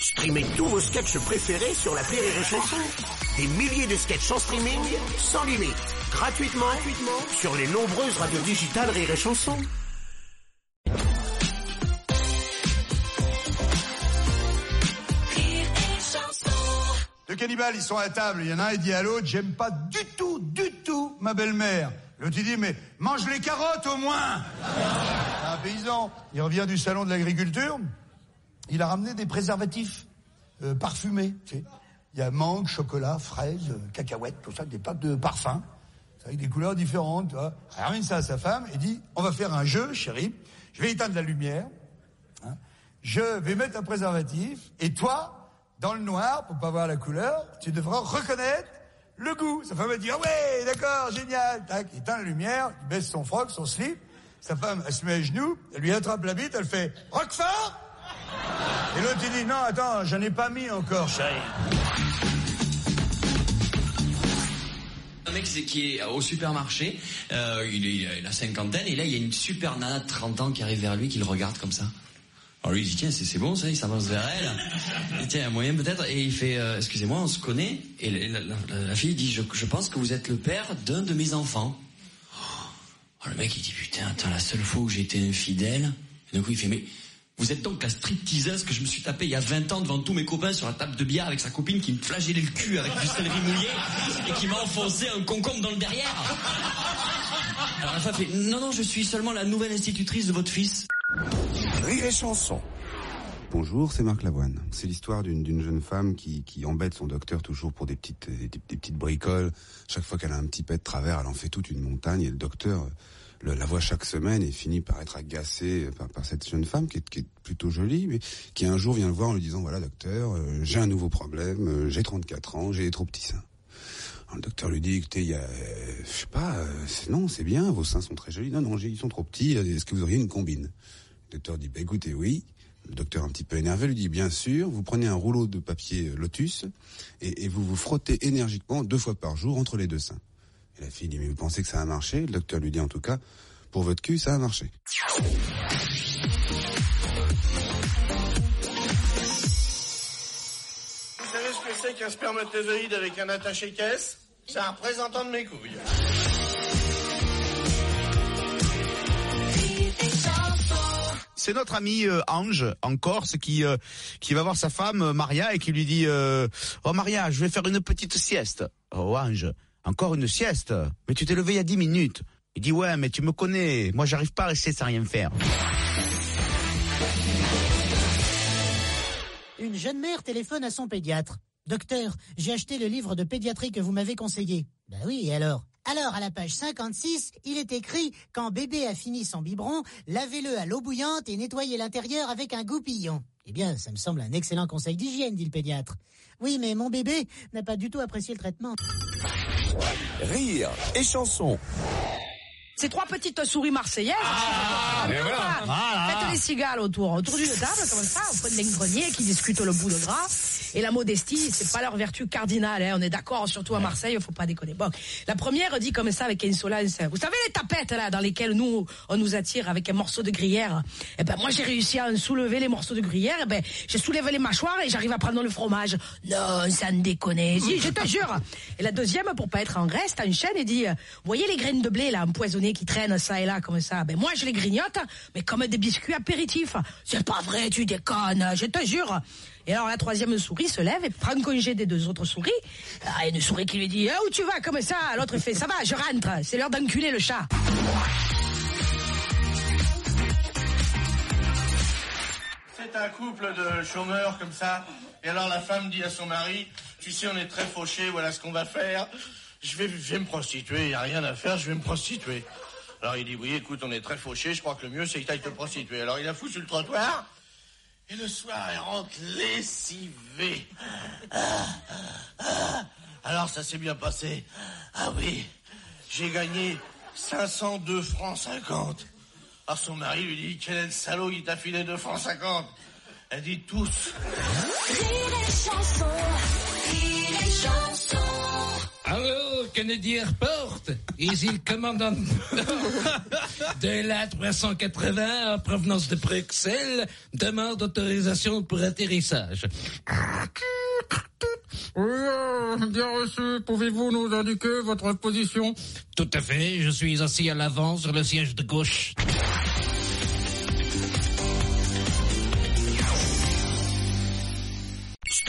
Streamez tous vos sketchs préférés sur la Rire et Chanson. Des milliers de sketchs en streaming, sans limite, gratuitement, gratuitement sur les nombreuses radios digitales Rire et Chanson. Deux cannibales, ils sont à table. Il y en a un, il dit à l'autre, j'aime pas du tout, du tout ma belle-mère. L'autre, dit, mais mange les carottes au moins. Un paysan, il revient du salon de l'agriculture. Il a ramené des préservatifs euh, parfumés. Tu sais. Il y a mangue, chocolat, fraise, euh, cacahuètes, tout ça, des pâtes de parfum. Avec des couleurs différentes. Tu vois. Il ramène ça à sa femme et dit, on va faire un jeu, chérie. Je vais éteindre la lumière. Hein. Je vais mettre un préservatif. Et toi, dans le noir, pour pas voir la couleur, tu devras reconnaître le goût. Sa femme va dire, ah ouais, d'accord, génial. Tac, éteint la lumière, il baisse son froc, son slip. Sa femme, elle se met à genoux, elle lui attrape la bite, elle fait, Roquefort! Et l'autre, il dit, non, attends, j'en ai pas mis encore, chérie. Un mec c'est- qui est au supermarché, euh, il, est, il a la cinquantaine, et là il y a une super nana de 30 ans qui arrive vers lui, qui le regarde comme ça. Alors lui il dit tiens c'est c'est bon ça, il s'avance vers elle. Il dit, tiens un moyen peut-être, et il fait euh, excusez-moi on se connaît, et la, la- la- la fille dit je, je pense que vous êtes le père d'un de mes enfants. Oh, le mec il dit putain attends la seule fois où j'ai été infidèle, et d'un coup il fait mais vous êtes donc la stripteaseuse que je me suis tapée il y a 20 ans devant tous mes copains sur la table de billard avec sa copine qui me flagellait le cul avec du céleri mouillé et qui m'a enfoncé un concombre dans le derrière. Alors la femme fait non non je suis seulement la nouvelle institutrice de votre fils. Rire et Chanson. Bonjour, c'est Marc Lavoine. C'est l'histoire d'une d'une jeune femme qui, qui embête son docteur toujours pour des petites des, des petites bricoles. Chaque fois qu'elle a un petit pet de travers, elle en fait toute une montagne et le docteur euh, le- la voit chaque semaine et finit par être agacé par, par cette jeune femme qui est, qui est plutôt jolie, mais qui un jour vient le voir en lui disant voilà docteur, euh, j'ai un nouveau problème, euh, j'ai 34 ans, j'ai des trop petits seins. Le docteur lui dit écoutez, il y a, euh, je sais pas, euh, non c'est bien, vos seins sont très jolis. Non non, ils sont trop petits. Est-ce que vous auriez une combine? Le docteur dit bah, écoutez oui. Le docteur un petit peu énervé lui dit bien sûr, vous prenez un rouleau de papier euh, Lotus et, et vous vous frottez énergiquement deux fois par jour entre les deux seins. Et la fille dit mais vous pensez que ça a marché? Le docteur lui dit en tout cas pour votre cul ça a marché. Vous savez ce que c'est qu'un spermatozoïde avec un attaché-caisse C'est un représentant de mes couilles. C'est notre ami euh, Ange en Corse qui euh, qui va voir sa femme euh, Maria et qui lui dit euh, "Oh Maria, je vais faire une petite sieste." "Oh Ange, encore une sieste Mais tu t'es levé il y a dix minutes." Il dit "Ouais, mais tu me connais, moi j'arrive pas à rester sans rien faire." Une jeune mère téléphone à son pédiatre. Docteur, j'ai acheté le livre de pédiatrie que vous m'avez conseillé. Ben oui, alors? Alors, à la page 56, il est écrit Quand bébé a fini son biberon, lavez-le à l'eau bouillante et nettoyez l'intérieur avec un goupillon. Eh bien, ça me semble un excellent conseil d'hygiène, dit le pédiatre. Oui, mais mon bébé n'a pas du tout apprécié le traitement. Rire et Chanson. Ces trois petites souris marseillaises. Ah, Ah, voilà. Faites les cigales autour, autour d'une table, comme ça, au fond d'un grenier, qui discutent le bout de gras. Et la modestie, c'est pas leur vertu cardinale, hein. On est d'accord, surtout à Marseille, faut pas déconner. Bon. La première dit comme ça, avec insolence. Vous savez les tapettes, là, dans lesquelles nous, on nous attire avec un morceau de gruyère? Eh ben, moi, j'ai réussi à en soulever les morceaux de gruyère. Eh ben, j'ai soulevé les mâchoires et j'arrive à prendre le fromage. Non, ça ne déconne. Si, je te jure. Et la deuxième, pour pas être en reste, enchaîne et dit, euh, voyez les graines de blé, là, empoisonnées qui traînent ça et là, comme ça. Ben, moi, je les grignote, mais comme des biscuits apéritifs. C'est pas vrai, tu déconnes, je te jure. Et alors, la troisième souris se lève et prend congé des deux autres souris. Ah, une souris qui lui dit, Ah, où tu vas, comme ça? L'autre fait, ça va, je rentre. C'est l'heure d'enculer le chat. C'est un couple de chômeurs comme ça. Et alors la femme dit à son mari, tu sais, on est très fauchés, voilà ce qu'on va faire. Je vais, je vais me prostituer, il n'y a rien à faire, je vais me prostituer. Alors il dit, oui, écoute, on est très fauchés, je crois que le mieux c'est que tu ailles te prostituer. Alors il la fout sur le trottoir. Et le soir, elle rentre lessivée. Alors ça s'est bien passé. Ah oui, j'ai gagné 502 francs 50. Alors son mari lui dit, quel est le salaud, il t'a filé 2 francs 50. Elle dit tous. Kennedy Airport, ici le commandant de la 380 en provenance de Bruxelles, demande autorisation pour atterrissage. Oui, bien reçu. Pouvez-vous nous indiquer votre position? Tout à fait. Je suis assis à l'avant sur le siège de gauche.